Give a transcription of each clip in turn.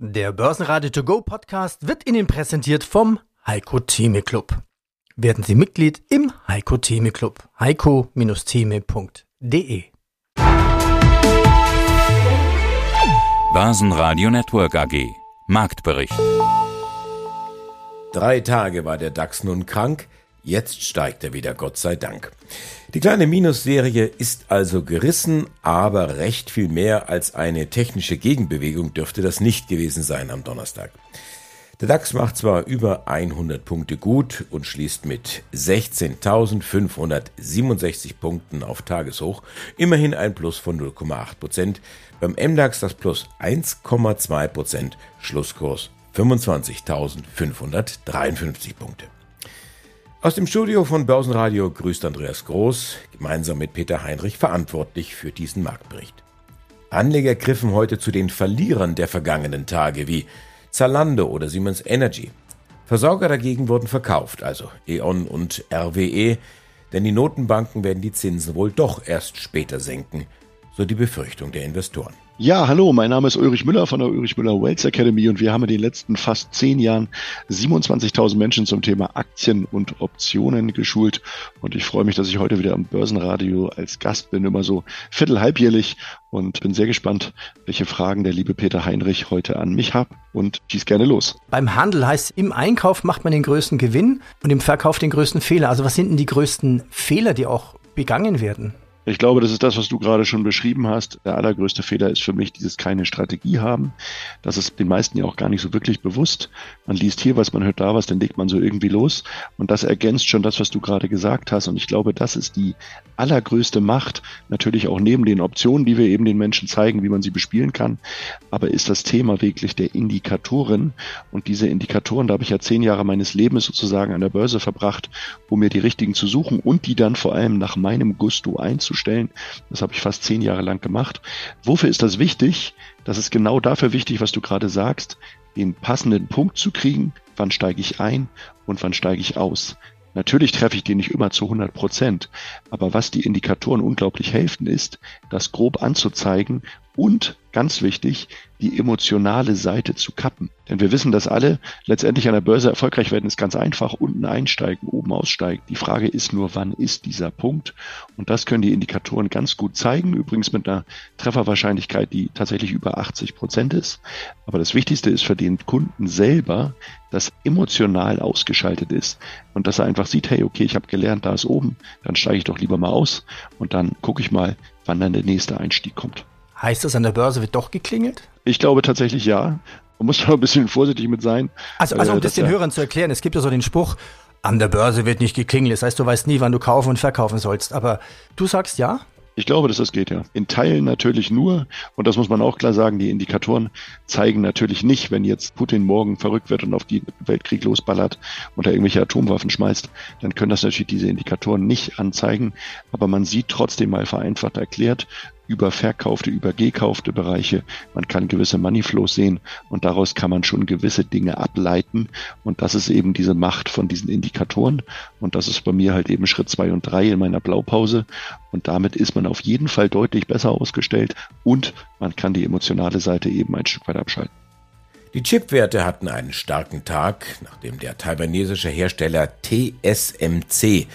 Der Börsenradio To Go Podcast wird Ihnen präsentiert vom Heiko Theme Club. Werden Sie Mitglied im Heiko Theme Club. heiko-theme.de Börsenradio Network AG Marktbericht Drei Tage war der DAX nun krank, jetzt steigt er wieder, Gott sei Dank. Die kleine Minusserie ist also gerissen, aber recht viel mehr als eine technische Gegenbewegung dürfte das nicht gewesen sein am Donnerstag. Der DAX macht zwar über 100 Punkte gut und schließt mit 16.567 Punkten auf Tageshoch, immerhin ein Plus von 0,8 Prozent. Beim MDAX das Plus 1,2 Prozent, Schlusskurs 25.553 Punkte. Aus dem Studio von Börsenradio grüßt Andreas Groß, gemeinsam mit Peter Heinrich verantwortlich für diesen Marktbericht. Anleger griffen heute zu den Verlierern der vergangenen Tage wie Zalando oder Siemens Energy. Versorger dagegen wurden verkauft, also E.ON und RWE, denn die Notenbanken werden die Zinsen wohl doch erst später senken, so die Befürchtung der Investoren. Ja, hallo, mein Name ist Ulrich Müller von der Ulrich Müller Wealth Academy und wir haben in den letzten fast zehn Jahren 27.000 Menschen zum Thema Aktien und Optionen geschult und ich freue mich, dass ich heute wieder am Börsenradio als Gast bin, immer so viertelhalbjährlich und bin sehr gespannt, welche Fragen der liebe Peter Heinrich heute an mich hat und schieß gerne los. Beim Handel heißt, im Einkauf macht man den größten Gewinn und im Verkauf den größten Fehler. Also was sind denn die größten Fehler, die auch begangen werden? Ich glaube, das ist das, was du gerade schon beschrieben hast. Der allergrößte Fehler ist für mich dieses keine Strategie haben. Das ist den meisten ja auch gar nicht so wirklich bewusst. Man liest hier was, man hört da was, dann legt man so irgendwie los. Und das ergänzt schon das, was du gerade gesagt hast. Und ich glaube, das ist die allergrößte Macht. Natürlich auch neben den Optionen, die wir eben den Menschen zeigen, wie man sie bespielen kann. Aber ist das Thema wirklich der Indikatoren. Und diese Indikatoren, da habe ich ja zehn Jahre meines Lebens sozusagen an der Börse verbracht, um mir die richtigen zu suchen und die dann vor allem nach meinem Gusto einzustellen stellen. Das habe ich fast zehn Jahre lang gemacht. Wofür ist das wichtig? Das ist genau dafür wichtig, was du gerade sagst, den passenden Punkt zu kriegen. Wann steige ich ein und wann steige ich aus? Natürlich treffe ich den nicht immer zu 100 Prozent, aber was die Indikatoren unglaublich helfen, ist, das grob anzuzeigen und ganz wichtig, die emotionale Seite zu kappen. Denn wir wissen, dass alle letztendlich an der Börse erfolgreich werden, ist ganz einfach. Unten einsteigen, oben aussteigen. Die Frage ist nur, wann ist dieser Punkt? Und das können die Indikatoren ganz gut zeigen. Übrigens mit einer Trefferwahrscheinlichkeit, die tatsächlich über 80 Prozent ist. Aber das Wichtigste ist für den Kunden selber, dass emotional ausgeschaltet ist und dass er einfach sieht, hey, okay, ich habe gelernt, da ist oben, dann steige ich doch lieber mal aus und dann gucke ich mal, wann dann der nächste Einstieg kommt. Heißt das, an der Börse wird doch geklingelt? Ich glaube tatsächlich ja. Man muss da ein bisschen vorsichtig mit sein. Also, also um äh, das den ja Hörern zu erklären, es gibt ja so den Spruch, an der Börse wird nicht geklingelt. Das heißt, du weißt nie, wann du kaufen und verkaufen sollst. Aber du sagst ja? Ich glaube, dass das geht, ja. In Teilen natürlich nur, und das muss man auch klar sagen, die Indikatoren zeigen natürlich nicht, wenn jetzt Putin morgen verrückt wird und auf die Weltkrieg losballert und da irgendwelche Atomwaffen schmeißt, dann können das natürlich diese Indikatoren nicht anzeigen. Aber man sieht trotzdem mal vereinfacht erklärt, überverkaufte, übergekaufte Bereiche. Man kann gewisse Moneyflows sehen und daraus kann man schon gewisse Dinge ableiten. Und das ist eben diese Macht von diesen Indikatoren. Und das ist bei mir halt eben Schritt zwei und drei in meiner Blaupause. Und damit ist man auf jeden Fall deutlich besser ausgestellt und man kann die emotionale Seite eben ein Stück weit abschalten. Die Chipwerte hatten einen starken Tag, nachdem der taiwanesische Hersteller TSMC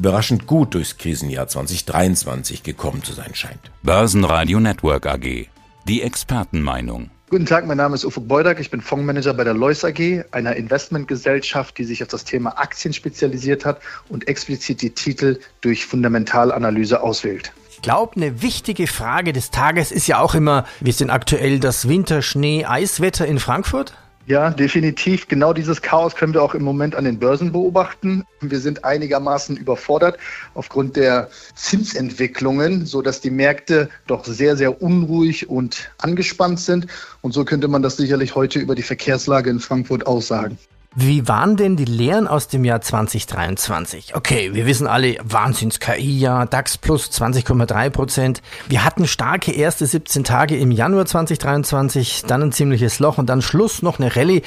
überraschend gut durchs Krisenjahr 2023 gekommen zu sein scheint. Börsenradio Network AG. Die Expertenmeinung. Guten Tag, mein Name ist Ufo Beudak, ich bin Fondsmanager bei der Lois AG, einer Investmentgesellschaft, die sich auf das Thema Aktien spezialisiert hat und explizit die Titel durch Fundamentalanalyse auswählt. Ich glaube, eine wichtige Frage des Tages ist ja auch immer, wie ist denn aktuell das Winter-Schnee-Eiswetter in Frankfurt? Ja, definitiv. Genau dieses Chaos können wir auch im Moment an den Börsen beobachten. Wir sind einigermaßen überfordert aufgrund der Zinsentwicklungen, so dass die Märkte doch sehr, sehr unruhig und angespannt sind. Und so könnte man das sicherlich heute über die Verkehrslage in Frankfurt aussagen. Wie waren denn die Lehren aus dem Jahr 2023? Okay, wir wissen alle, Wahnsinns-KI-Jahr, DAX plus 20,3 Prozent. Wir hatten starke erste 17 Tage im Januar 2023, dann ein ziemliches Loch und dann Schluss noch eine Rallye,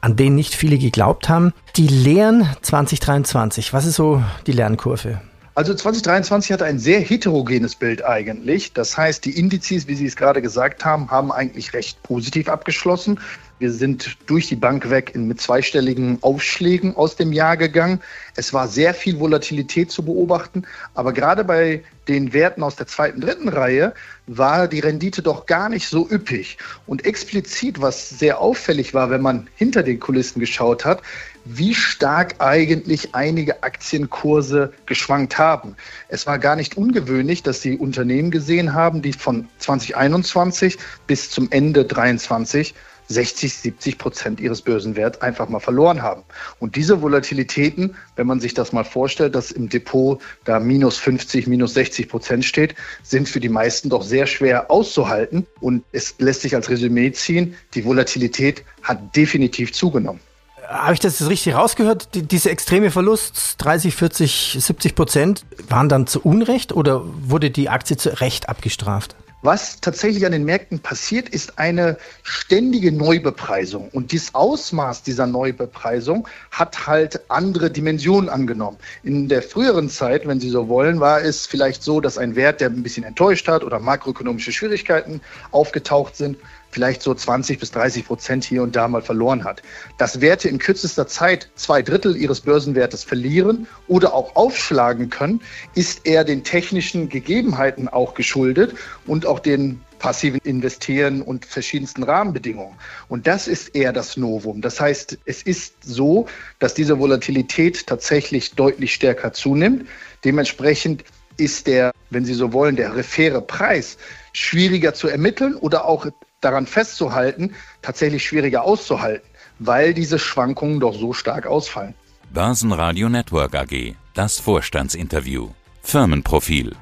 an denen nicht viele geglaubt haben. Die Lehren 2023, was ist so die Lernkurve? Also 2023 hatte ein sehr heterogenes Bild eigentlich. Das heißt, die Indizes, wie Sie es gerade gesagt haben, haben eigentlich recht positiv abgeschlossen. Wir sind durch die Bank weg in, mit zweistelligen Aufschlägen aus dem Jahr gegangen. Es war sehr viel Volatilität zu beobachten, aber gerade bei den Werten aus der zweiten, dritten Reihe war die Rendite doch gar nicht so üppig. Und explizit, was sehr auffällig war, wenn man hinter den Kulissen geschaut hat, wie stark eigentlich einige Aktienkurse geschwankt haben. Es war gar nicht ungewöhnlich, dass die Unternehmen gesehen haben, die von 2021 bis zum Ende 2023 60, 70 Prozent ihres Börsenwerts einfach mal verloren haben. Und diese Volatilitäten, wenn man sich das mal vorstellt, dass im Depot da minus 50, minus 60 Prozent steht, sind für die meisten doch sehr schwer auszuhalten. Und es lässt sich als Resümee ziehen, die Volatilität hat definitiv zugenommen. Habe ich das richtig rausgehört? Die, diese extreme Verlust, 30, 40, 70 Prozent, waren dann zu Unrecht oder wurde die Aktie zu Recht abgestraft? Was tatsächlich an den Märkten passiert, ist eine ständige Neubepreisung. Und dieses Ausmaß dieser Neubepreisung hat halt andere Dimensionen angenommen. In der früheren Zeit, wenn Sie so wollen, war es vielleicht so, dass ein Wert, der ein bisschen enttäuscht hat oder makroökonomische Schwierigkeiten aufgetaucht sind, vielleicht so 20 bis 30 Prozent hier und da mal verloren hat. Dass Werte in kürzester Zeit zwei Drittel ihres Börsenwertes verlieren oder auch aufschlagen können, ist eher den technischen Gegebenheiten auch geschuldet und auch den passiven Investieren und verschiedensten Rahmenbedingungen. Und das ist eher das Novum. Das heißt, es ist so, dass diese Volatilität tatsächlich deutlich stärker zunimmt. Dementsprechend ist der, wenn Sie so wollen, der refere Preis schwieriger zu ermitteln oder auch daran festzuhalten, tatsächlich schwieriger auszuhalten, weil diese Schwankungen doch so stark ausfallen. Börsenradio Network AG, das Vorstandsinterview. Firmenprofil.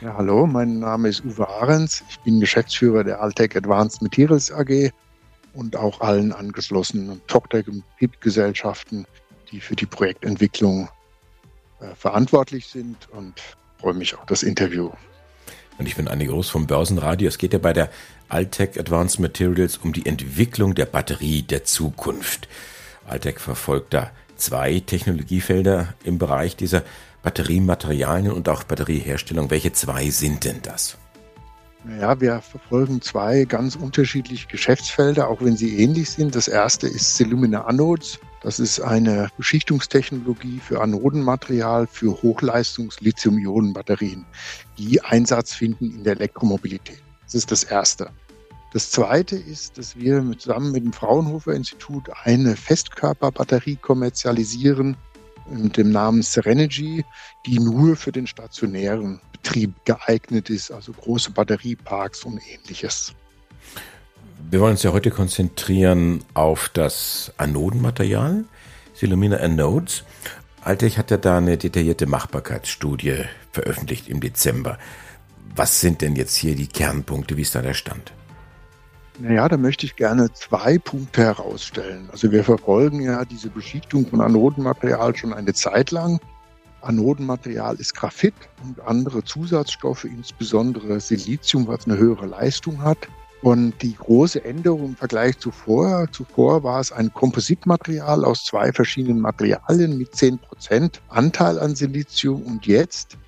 Ja, hallo, mein Name ist Uwe Ahrens. Ich bin Geschäftsführer der Altec Advanced Materials AG und auch allen angeschlossenen Tochter- und PIP-Gesellschaften, die für die Projektentwicklung äh, verantwortlich sind und freue mich auf das Interview. Und ich bin Anni Groß vom Börsenradio. Es geht ja bei der Altec Advanced Materials um die Entwicklung der Batterie der Zukunft. Altec verfolgt da zwei Technologiefelder im Bereich dieser Batteriematerialien und auch Batterieherstellung. Welche zwei sind denn das? Ja, wir verfolgen zwei ganz unterschiedliche Geschäftsfelder, auch wenn sie ähnlich sind. Das erste ist Celluminate Anodes. Das ist eine Beschichtungstechnologie für Anodenmaterial für Hochleistungs-Lithium-Ionen-Batterien, die Einsatz finden in der Elektromobilität. Das ist das Erste. Das Zweite ist, dass wir zusammen mit dem Fraunhofer Institut eine Festkörperbatterie kommerzialisieren mit dem Namen Serenergy, die nur für den stationären Betrieb geeignet ist, also große Batterieparks und ähnliches. Wir wollen uns ja heute konzentrieren auf das Anodenmaterial, Silumina Anodes. Altech hat ja da eine detaillierte Machbarkeitsstudie veröffentlicht im Dezember. Was sind denn jetzt hier die Kernpunkte? Wie ist da der Stand? Naja, da möchte ich gerne zwei Punkte herausstellen. Also wir verfolgen ja diese Beschichtung von Anodenmaterial schon eine Zeit lang. Anodenmaterial ist Graphit und andere Zusatzstoffe, insbesondere Silizium, was eine höhere Leistung hat. Und die große Änderung im Vergleich zuvor, zuvor war es ein Kompositmaterial aus zwei verschiedenen Materialien mit zehn Prozent Anteil an Silizium und jetzt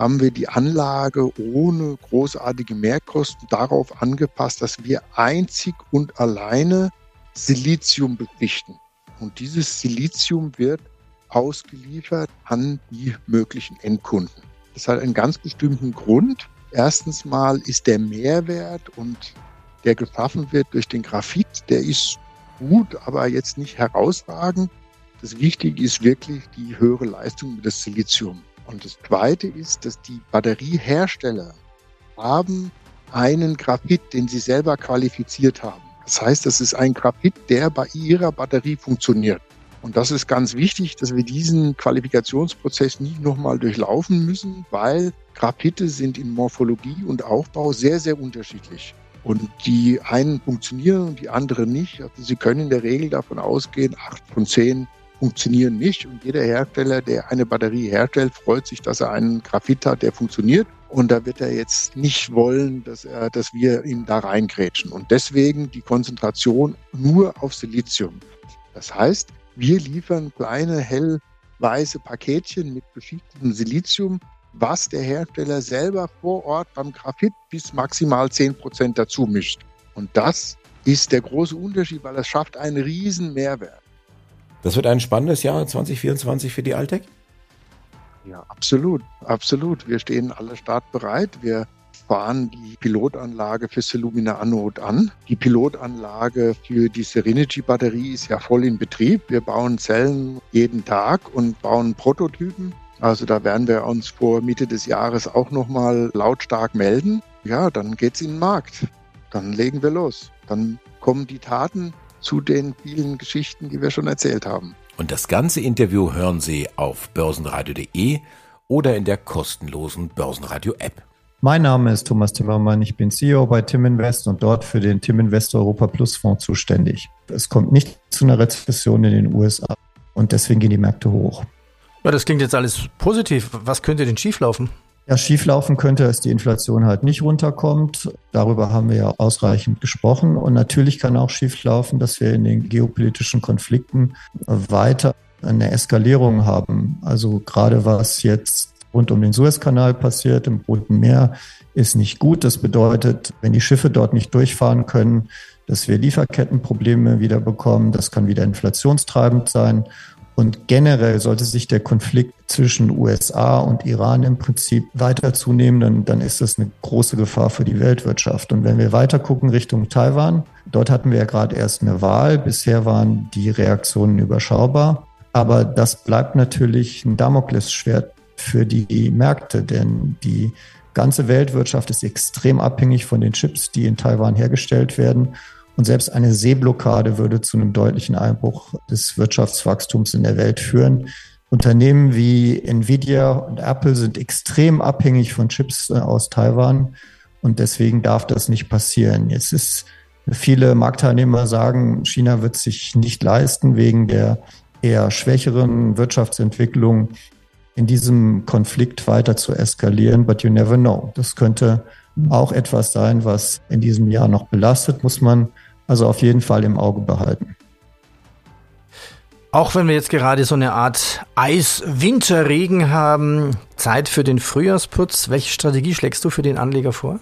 haben wir die Anlage ohne großartige Mehrkosten darauf angepasst, dass wir einzig und alleine Silizium beschichten. Und dieses Silizium wird ausgeliefert an die möglichen Endkunden. Das hat einen ganz bestimmten Grund. Erstens mal ist der Mehrwert und der geschaffen wird durch den Graphit, der ist gut, aber jetzt nicht herausragend. Das Wichtige ist wirklich die höhere Leistung des Silizium. Und das Zweite ist, dass die Batteriehersteller haben einen Graphit, den sie selber qualifiziert haben. Das heißt, das ist ein Graphit, der bei ihrer Batterie funktioniert. Und das ist ganz wichtig, dass wir diesen Qualifikationsprozess nicht nochmal durchlaufen müssen, weil Graphite sind in Morphologie und Aufbau sehr, sehr unterschiedlich. Und die einen funktionieren und die anderen nicht. Also Sie können in der Regel davon ausgehen, acht von zehn funktionieren nicht. Und jeder Hersteller, der eine Batterie herstellt, freut sich, dass er einen Graphit hat, der funktioniert. Und da wird er jetzt nicht wollen, dass, er, dass wir ihn da reingrätschen. Und deswegen die Konzentration nur auf Silizium. Das heißt, wir liefern kleine hellweiße Paketchen mit beschichtetem Silizium was der Hersteller selber vor Ort beim Graphit bis maximal 10% dazu mischt. Und das ist der große Unterschied, weil es schafft einen riesen Mehrwert. Das wird ein spannendes Jahr 2024 für die Altec? Ja, absolut, absolut. Wir stehen alle startbereit. Wir fahren die Pilotanlage für Selumina Anode an. Die Pilotanlage für die Serenity Batterie ist ja voll in Betrieb. Wir bauen Zellen jeden Tag und bauen Prototypen. Also da werden wir uns vor Mitte des Jahres auch nochmal lautstark melden. Ja, dann geht's in den Markt. Dann legen wir los. Dann kommen die Taten zu den vielen Geschichten, die wir schon erzählt haben. Und das ganze Interview hören Sie auf börsenradio.de oder in der kostenlosen Börsenradio-App. Mein Name ist Thomas Timmermann, ich bin CEO bei Tim Invest und dort für den Tim Invest Europa Plus Fonds zuständig. Es kommt nicht zu einer Rezession in den USA und deswegen gehen die Märkte hoch. Ja, das klingt jetzt alles positiv. Was könnte denn schieflaufen? Ja, schieflaufen könnte, dass die Inflation halt nicht runterkommt. Darüber haben wir ja ausreichend gesprochen. Und natürlich kann auch schieflaufen, dass wir in den geopolitischen Konflikten weiter eine Eskalierung haben. Also gerade was jetzt rund um den Suezkanal passiert, im Roten Meer, ist nicht gut. Das bedeutet, wenn die Schiffe dort nicht durchfahren können, dass wir Lieferkettenprobleme wieder bekommen. Das kann wieder inflationstreibend sein. Und generell sollte sich der Konflikt zwischen USA und Iran im Prinzip weiter zunehmen, dann, dann ist das eine große Gefahr für die Weltwirtschaft. Und wenn wir weiter gucken Richtung Taiwan, dort hatten wir ja gerade erst eine Wahl. Bisher waren die Reaktionen überschaubar. Aber das bleibt natürlich ein Damoklesschwert für die Märkte, denn die ganze Weltwirtschaft ist extrem abhängig von den Chips, die in Taiwan hergestellt werden. Und selbst eine Seeblockade würde zu einem deutlichen Einbruch des Wirtschaftswachstums in der Welt führen. Unternehmen wie Nvidia und Apple sind extrem abhängig von Chips äh, aus Taiwan und deswegen darf das nicht passieren. Jetzt ist viele Marktteilnehmer sagen, China wird sich nicht leisten wegen der eher schwächeren Wirtschaftsentwicklung in diesem Konflikt weiter zu eskalieren, but you never know. Das könnte auch etwas sein, was in diesem Jahr noch belastet, muss man also auf jeden Fall im Auge behalten. Auch wenn wir jetzt gerade so eine Art Eis-Winterregen haben, Zeit für den Frühjahrsputz. Welche Strategie schlägst du für den Anleger vor?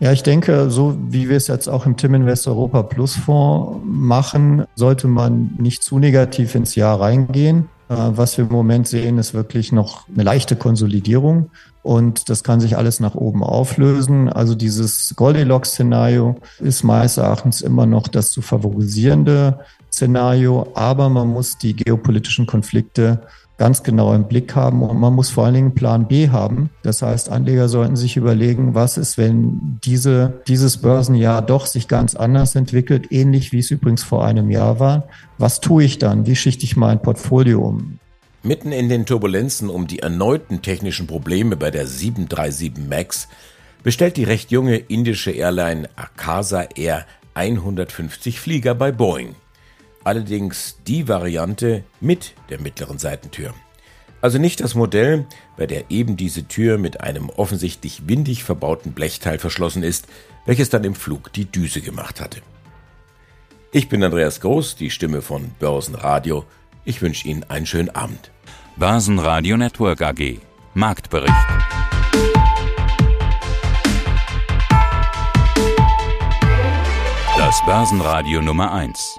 Ja, ich denke, so wie wir es jetzt auch im Tim Invest Europa Plus Fonds machen, sollte man nicht zu negativ ins Jahr reingehen. Äh, was wir im Moment sehen, ist wirklich noch eine leichte Konsolidierung und das kann sich alles nach oben auflösen. Also dieses Goldilocks-Szenario ist meines Erachtens immer noch das zu favorisierende Szenario, aber man muss die geopolitischen Konflikte ganz genau im Blick haben und man muss vor allen Dingen Plan B haben. Das heißt, Anleger sollten sich überlegen, was ist, wenn diese, dieses Börsenjahr doch sich ganz anders entwickelt, ähnlich wie es übrigens vor einem Jahr war. Was tue ich dann? Wie schichte ich mein Portfolio um? Mitten in den Turbulenzen um die erneuten technischen Probleme bei der 737 MAX bestellt die recht junge indische Airline Akasa Air 150 Flieger bei Boeing allerdings die Variante mit der mittleren Seitentür. Also nicht das Modell, bei der eben diese Tür mit einem offensichtlich windig verbauten Blechteil verschlossen ist, welches dann im Flug die Düse gemacht hatte. Ich bin Andreas Groß, die Stimme von Börsenradio. Ich wünsche Ihnen einen schönen Abend. Börsenradio Network AG Marktbericht. Das Börsenradio Nummer 1.